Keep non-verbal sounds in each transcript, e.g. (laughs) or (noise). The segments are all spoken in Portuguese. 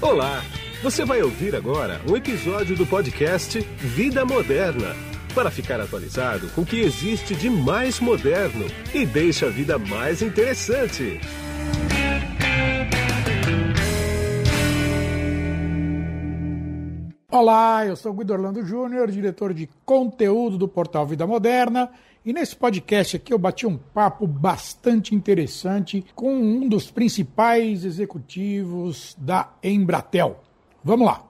Olá! Você vai ouvir agora um episódio do podcast Vida Moderna para ficar atualizado com o que existe de mais moderno e deixa a vida mais interessante. Olá, eu sou Guido Orlando Júnior, diretor de conteúdo do portal Vida Moderna, e nesse podcast aqui eu bati um papo bastante interessante com um dos principais executivos da Embratel. Vamos lá.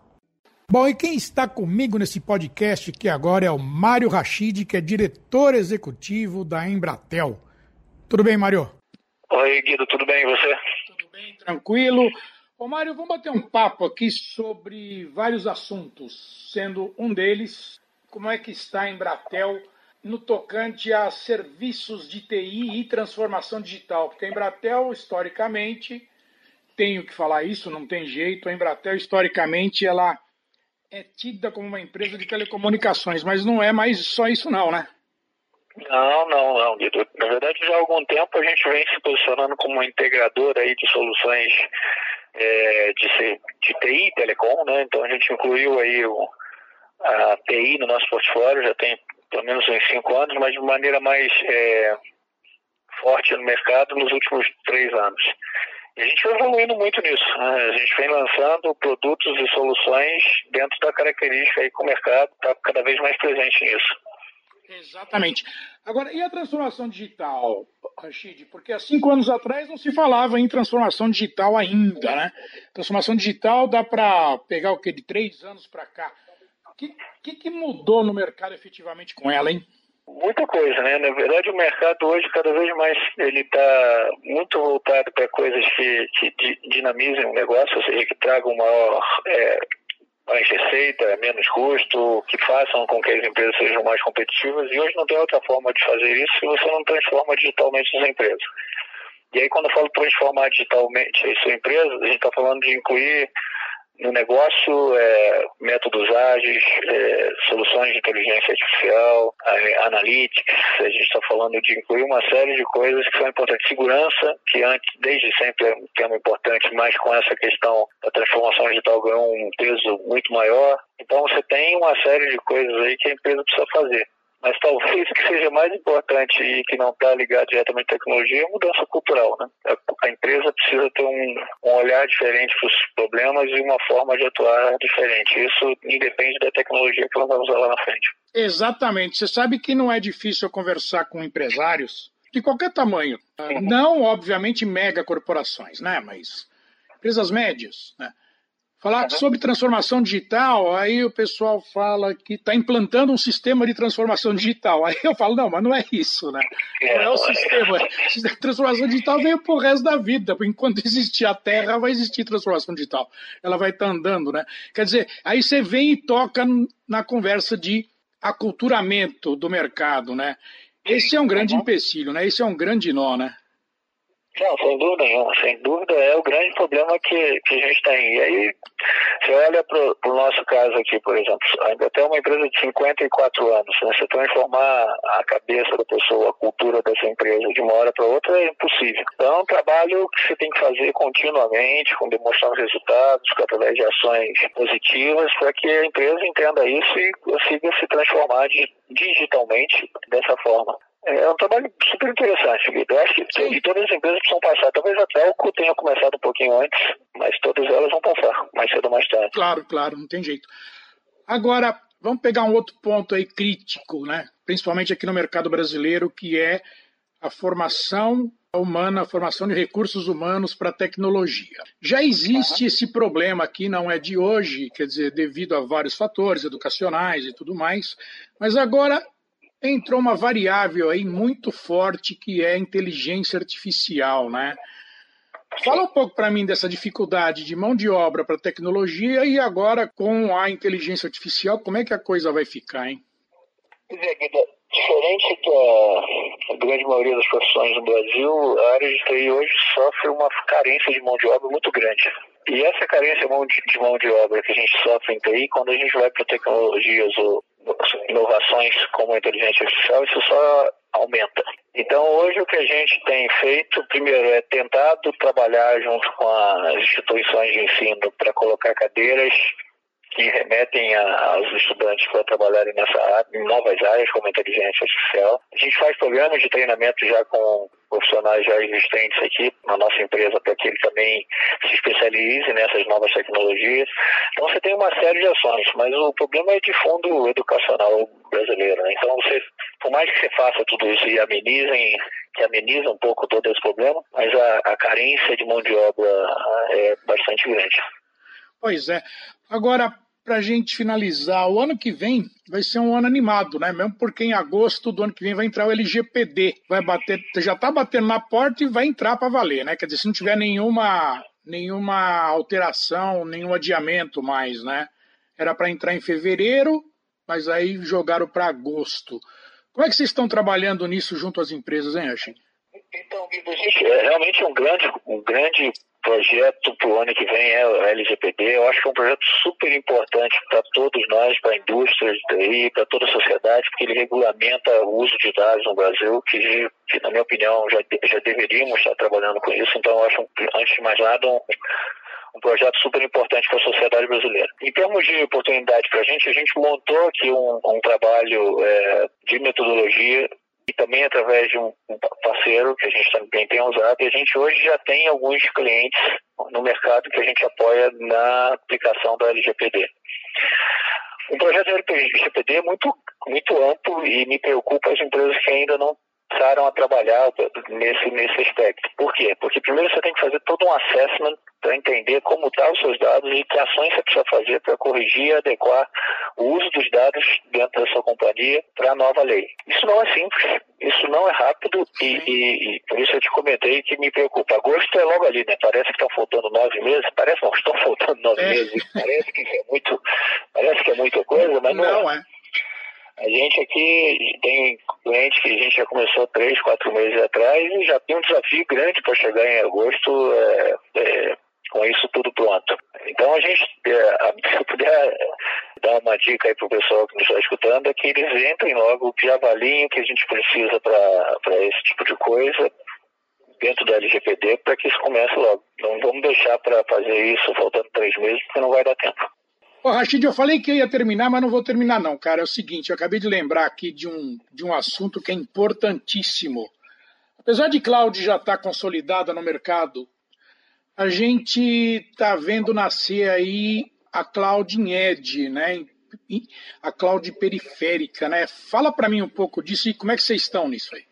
Bom, e quem está comigo nesse podcast aqui agora é o Mário Rachid, que é diretor executivo da Embratel. Tudo bem, Mário? Oi, Guido, tudo bem e você? Tudo bem, tranquilo. Ô Mário, vamos bater um papo aqui sobre vários assuntos, sendo um deles como é que está a Embratel no tocante a serviços de TI e transformação digital, porque a Embratel, historicamente, tenho que falar isso, não tem jeito, a Embratel, historicamente, ela é tida como uma empresa de telecomunicações, mas não é mais só isso não, né? Não, não, não, Guido. Na verdade, já há algum tempo a gente vem se posicionando como uma integradora aí de soluções é, de, de TI telecom, né? Então a gente incluiu aí o, a TI no nosso portfólio, já tem pelo menos uns cinco anos, mas de maneira mais é, forte no mercado nos últimos três anos. E a gente vai evoluindo muito nisso. Né? A gente vem lançando produtos e soluções dentro da característica aí que o mercado está cada vez mais presente nisso. Exatamente. Agora, e a transformação digital, Rashid? Porque há cinco anos atrás não se falava em transformação digital ainda, né? Transformação digital dá para pegar o que de três anos para cá. O que, que, que mudou no mercado efetivamente com ela, hein? Muita coisa, né? Na verdade, o mercado hoje cada vez mais ele está muito voltado para coisas que, que dinamizem o negócio, ou seja, que tragam maior é, mais receita, menos custo, que façam com que as empresas sejam mais competitivas. E hoje não tem outra forma de fazer isso se você não transforma digitalmente as empresas. E aí, quando eu falo transformar digitalmente a sua empresa, a gente está falando de incluir no negócio, é, métodos ágeis, é, soluções de inteligência artificial, analytics, a gente está falando de incluir uma série de coisas que são importantes. Segurança, que antes, desde sempre é um tema importante, mas com essa questão da transformação digital ganhou um peso muito maior. Então você tem uma série de coisas aí que a empresa precisa fazer. Mas talvez o que seja mais importante e que não está ligado diretamente à tecnologia é a mudança cultural. Né? A empresa precisa ter um, um olhar diferente para os problemas e uma forma de atuar diferente. Isso independe da tecnologia que ela vai usar lá na frente. Exatamente. Você sabe que não é difícil conversar com empresários de qualquer tamanho. Não, obviamente, mega corporações, né? mas empresas médias. Né? Falar uhum. sobre transformação digital, aí o pessoal fala que está implantando um sistema de transformação digital. Aí eu falo, não, mas não é isso, né? Não é o sistema. Transformação digital veio pro resto da vida. Enquanto existir a Terra, vai existir transformação digital. Ela vai estar tá andando, né? Quer dizer, aí você vem e toca na conversa de aculturamento do mercado, né? Esse é um grande uhum. empecilho, né? Esse é um grande nó, né? Não, sem dúvida nenhuma. Sem dúvida é o grande problema que, que a gente tem. E aí, você olha para o nosso caso aqui, por exemplo, ainda tem uma empresa de 54 anos. Né? Você transformar a cabeça da pessoa, a cultura dessa empresa de uma hora para outra é impossível. Então, é um trabalho que você tem que fazer continuamente, com demonstrar resultados, através de ações positivas, para que a empresa entenda isso e consiga se transformar digitalmente dessa forma. É um trabalho super interessante, Guido. Eu acho que todas as empresas precisam passar. Talvez a Telco tenha começado um pouquinho antes, mas todas elas vão passar, mais cedo ou mais tarde. Claro, claro, não tem jeito. Agora, vamos pegar um outro ponto aí crítico, né? principalmente aqui no mercado brasileiro, que é a formação humana, a formação de recursos humanos para a tecnologia. Já existe esse problema aqui, não é de hoje, quer dizer, devido a vários fatores educacionais e tudo mais, mas agora entrou uma variável aí muito forte que é a inteligência artificial, né? Fala um pouco para mim dessa dificuldade de mão de obra para tecnologia e agora com a inteligência artificial, como é que a coisa vai ficar, hein? É, Guida, diferente da grande maioria das profissões no Brasil, a área de TI hoje sofre uma carência de mão de obra muito grande. E essa carência de mão de obra que a gente sofre em TI, quando a gente vai para tecnologias ou inovações como a inteligência artificial, isso só aumenta. Então, hoje o que a gente tem feito, primeiro, é tentado trabalhar junto com as instituições de ensino para colocar cadeiras que remetem aos estudantes para trabalharem nessa área, em novas áreas como inteligência artificial. A gente faz programas de treinamento já com profissionais já existentes aqui na nossa empresa para que ele também se especialize nessas novas tecnologias. Então você tem uma série de ações, mas o problema é de fundo educacional brasileiro. Né? Então você, por mais que você faça tudo isso e amenizem, que ameniza um pouco todo esse problema, mas a, a carência de mão de obra é bastante grande. Pois é. Agora, para a gente finalizar, o ano que vem vai ser um ano animado, né? Mesmo porque em agosto do ano que vem vai entrar o LGPD. Vai bater, já está batendo na porta e vai entrar para valer, né? Quer dizer, se não tiver nenhuma, nenhuma alteração, nenhum adiamento mais, né? Era para entrar em fevereiro, mas aí jogaram para agosto. Como é que vocês estão trabalhando nisso junto às empresas, hein, Ashen? Então, é realmente um grande, um grande projeto para o ano que vem é o LGPD. Eu acho que é um projeto super importante para todos nós, para a indústria TI, para toda a sociedade, porque ele regulamenta o uso de dados no Brasil, que, que na minha opinião, já, já deveríamos estar trabalhando com isso. Então, eu acho, antes de mais nada, um, um projeto super importante para a sociedade brasileira. Em termos de oportunidade para a gente, a gente montou aqui um, um trabalho é, de metodologia e também através de um parceiro que a gente também tem usado. E a gente hoje já tem alguns clientes no mercado que a gente apoia na aplicação da LGPD. O projeto da LGPD é muito, muito amplo e me preocupa as empresas que ainda não começaram a trabalhar nesse, nesse aspecto. Por quê? Porque primeiro você tem que fazer todo um assessment para entender como estão tá os seus dados e que ações você precisa fazer para corrigir e adequar o uso dos dados dentro da sua companhia para a nova lei. Isso não é simples, isso não é rápido e, e, e, por isso eu te comentei que me preocupa. Agosto é logo ali, né? Parece que estão faltando nove meses, parece não, estão faltando nove é. meses, parece que é muito, parece que é muita coisa, mas não, não é. é. A gente aqui tem cliente que a gente já começou três, quatro meses atrás e já tem um desafio grande para chegar em agosto é, é, com isso tudo pronto. Então a gente, é, se (laughs) eu puder dar uma dica aí para o pessoal que nos está escutando, é que eles entrem logo, o que a gente precisa para esse tipo de coisa dentro da LGPD para que isso comece logo. Não vamos deixar para fazer isso faltando três meses, porque não vai dar tempo. Ô, Rachid, eu falei que eu ia terminar, mas não vou terminar não, cara. É o seguinte, eu acabei de lembrar aqui de um, de um assunto que é importantíssimo. Apesar de cloud já estar tá consolidada no mercado, a gente está vendo nascer aí a cloud em edge, né? A cloud periférica, né? Fala para mim um pouco disso e como é que vocês estão nisso aí.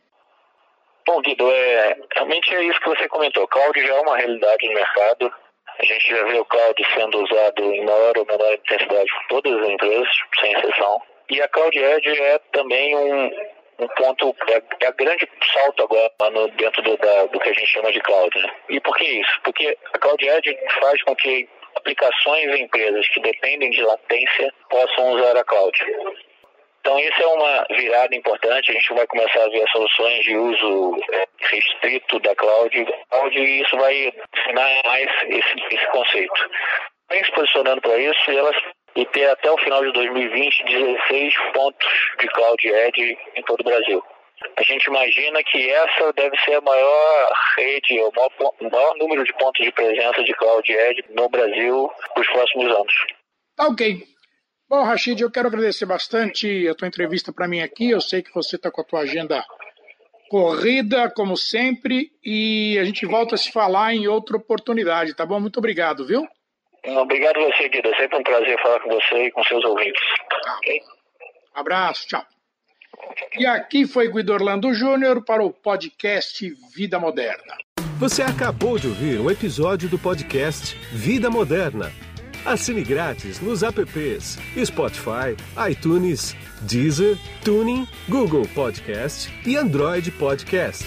Bom, Guido, é, realmente é isso que você comentou. Cloud já é uma realidade no mercado. A gente já vê o cloud sendo usado em maior ou menor intensidade por todas as empresas, sem exceção. E a Cloud Edge é também um, um ponto, é, é a grande salto agora no, dentro do, da, do que a gente chama de cloud. Né? E por que isso? Porque a Cloud Edge faz com que aplicações e empresas que dependem de latência possam usar a cloud. Então, isso é uma virada importante. A gente vai começar a ver soluções de uso é, restrito da cloud, cloud e isso vai ensinar mais esse, esse conceito. Vem se posicionando para isso e elas e ter até o final de 2020 16 pontos de Cloud Edge em todo o Brasil. A gente imagina que essa deve ser a maior rede, o maior, o maior número de pontos de presença de Cloud Edge no Brasil nos próximos anos. Tá ok. Bom, Rachid, eu quero agradecer bastante a tua entrevista para mim aqui. Eu sei que você está com a tua agenda corrida, como sempre, e a gente volta a se falar em outra oportunidade, tá bom? Muito obrigado, viu? Obrigado a você, Guida. É sempre um prazer falar com você e com seus ouvintes. Tá. Okay? Abraço, tchau. E aqui foi Guido Orlando Júnior para o podcast Vida Moderna. Você acabou de ouvir um episódio do podcast Vida Moderna Assine grátis nos apps Spotify, iTunes, Deezer, Tuning, Google Podcast e Android Podcast.